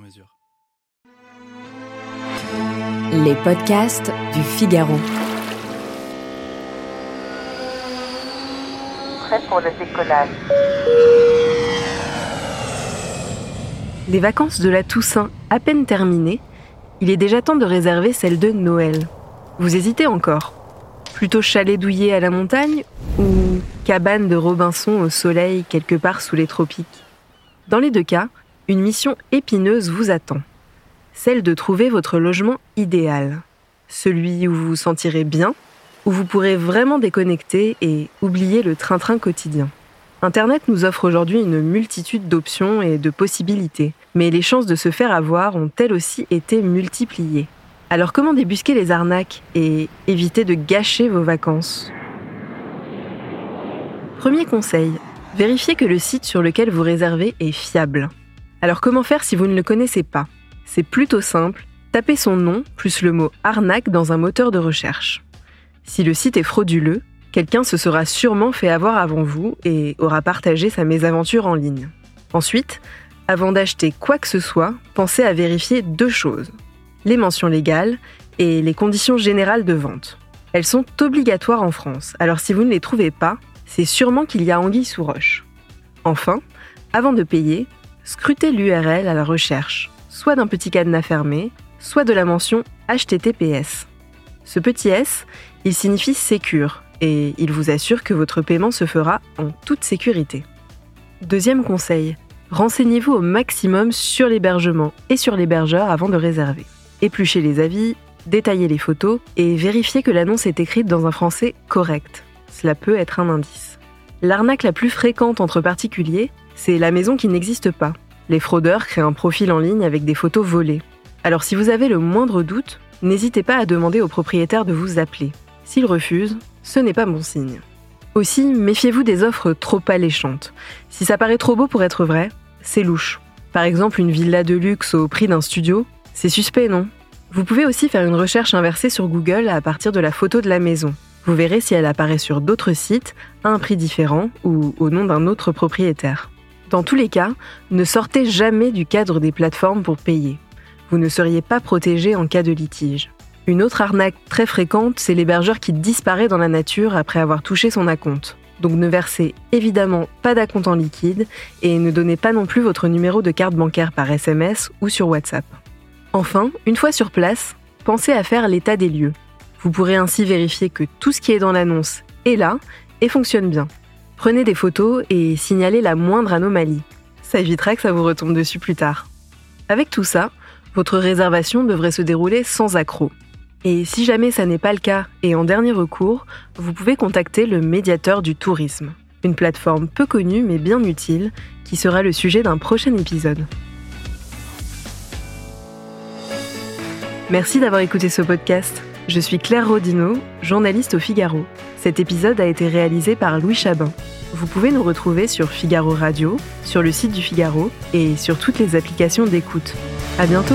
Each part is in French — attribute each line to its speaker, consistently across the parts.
Speaker 1: mesure.
Speaker 2: Les podcasts du Figaro.
Speaker 3: Prêt pour le décollage.
Speaker 4: Les vacances de la Toussaint à peine terminées, il est déjà temps de réserver celle de Noël. Vous hésitez encore Plutôt chalet douillet à la montagne ou cabane de Robinson au soleil quelque part sous les tropiques? Dans les deux cas, une mission épineuse vous attend. Celle de trouver votre logement idéal. Celui où vous vous sentirez bien, où vous pourrez vraiment déconnecter et oublier le train-train quotidien. Internet nous offre aujourd'hui une multitude d'options et de possibilités, mais les chances de se faire avoir ont elles aussi été multipliées. Alors comment débusquer les arnaques et éviter de gâcher vos vacances? Premier conseil, vérifiez que le site sur lequel vous réservez est fiable. Alors comment faire si vous ne le connaissez pas? C'est plutôt simple, tapez son nom plus le mot arnaque dans un moteur de recherche. Si le site est frauduleux, quelqu'un se sera sûrement fait avoir avant vous et aura partagé sa mésaventure en ligne. Ensuite, avant d'acheter quoi que ce soit, pensez à vérifier deux choses les mentions légales et les conditions générales de vente. Elles sont obligatoires en France, alors si vous ne les trouvez pas, c'est sûrement qu'il y a anguille sous roche. Enfin, avant de payer, scrutez l'URL à la recherche, soit d'un petit cadenas fermé, soit de la mention HTTPS. Ce petit S, il signifie Sécure et il vous assure que votre paiement se fera en toute sécurité. Deuxième conseil, renseignez-vous au maximum sur l'hébergement et sur l'hébergeur avant de réserver épluchez les avis, détaillez les photos et vérifiez que l'annonce est écrite dans un français correct. Cela peut être un indice. L'arnaque la plus fréquente entre particuliers, c'est la maison qui n'existe pas. Les fraudeurs créent un profil en ligne avec des photos volées. Alors si vous avez le moindre doute, n'hésitez pas à demander au propriétaire de vous appeler. S'il refuse, ce n'est pas bon signe. Aussi, méfiez-vous des offres trop alléchantes. Si ça paraît trop beau pour être vrai, c'est louche. Par exemple, une villa de luxe au prix d'un studio, c'est suspect, non? Vous pouvez aussi faire une recherche inversée sur Google à partir de la photo de la maison. Vous verrez si elle apparaît sur d'autres sites, à un prix différent ou au nom d'un autre propriétaire. Dans tous les cas, ne sortez jamais du cadre des plateformes pour payer. Vous ne seriez pas protégé en cas de litige. Une autre arnaque très fréquente, c'est l'hébergeur qui disparaît dans la nature après avoir touché son acompte. Donc ne versez évidemment pas d'acompte en liquide et ne donnez pas non plus votre numéro de carte bancaire par SMS ou sur WhatsApp. Enfin, une fois sur place, pensez à faire l'état des lieux. Vous pourrez ainsi vérifier que tout ce qui est dans l'annonce est là et fonctionne bien. Prenez des photos et signalez la moindre anomalie. Ça évitera que ça vous retombe dessus plus tard. Avec tout ça, votre réservation devrait se dérouler sans accroc. Et si jamais ça n'est pas le cas et en dernier recours, vous pouvez contacter le médiateur du tourisme, une plateforme peu connue mais bien utile qui sera le sujet d'un prochain épisode. Merci d'avoir écouté ce podcast. Je suis Claire Rodino, journaliste au Figaro. Cet épisode a été réalisé par Louis Chabin. Vous pouvez nous retrouver sur Figaro Radio, sur le site du Figaro et sur toutes les applications d'écoute. À bientôt!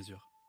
Speaker 1: mesure.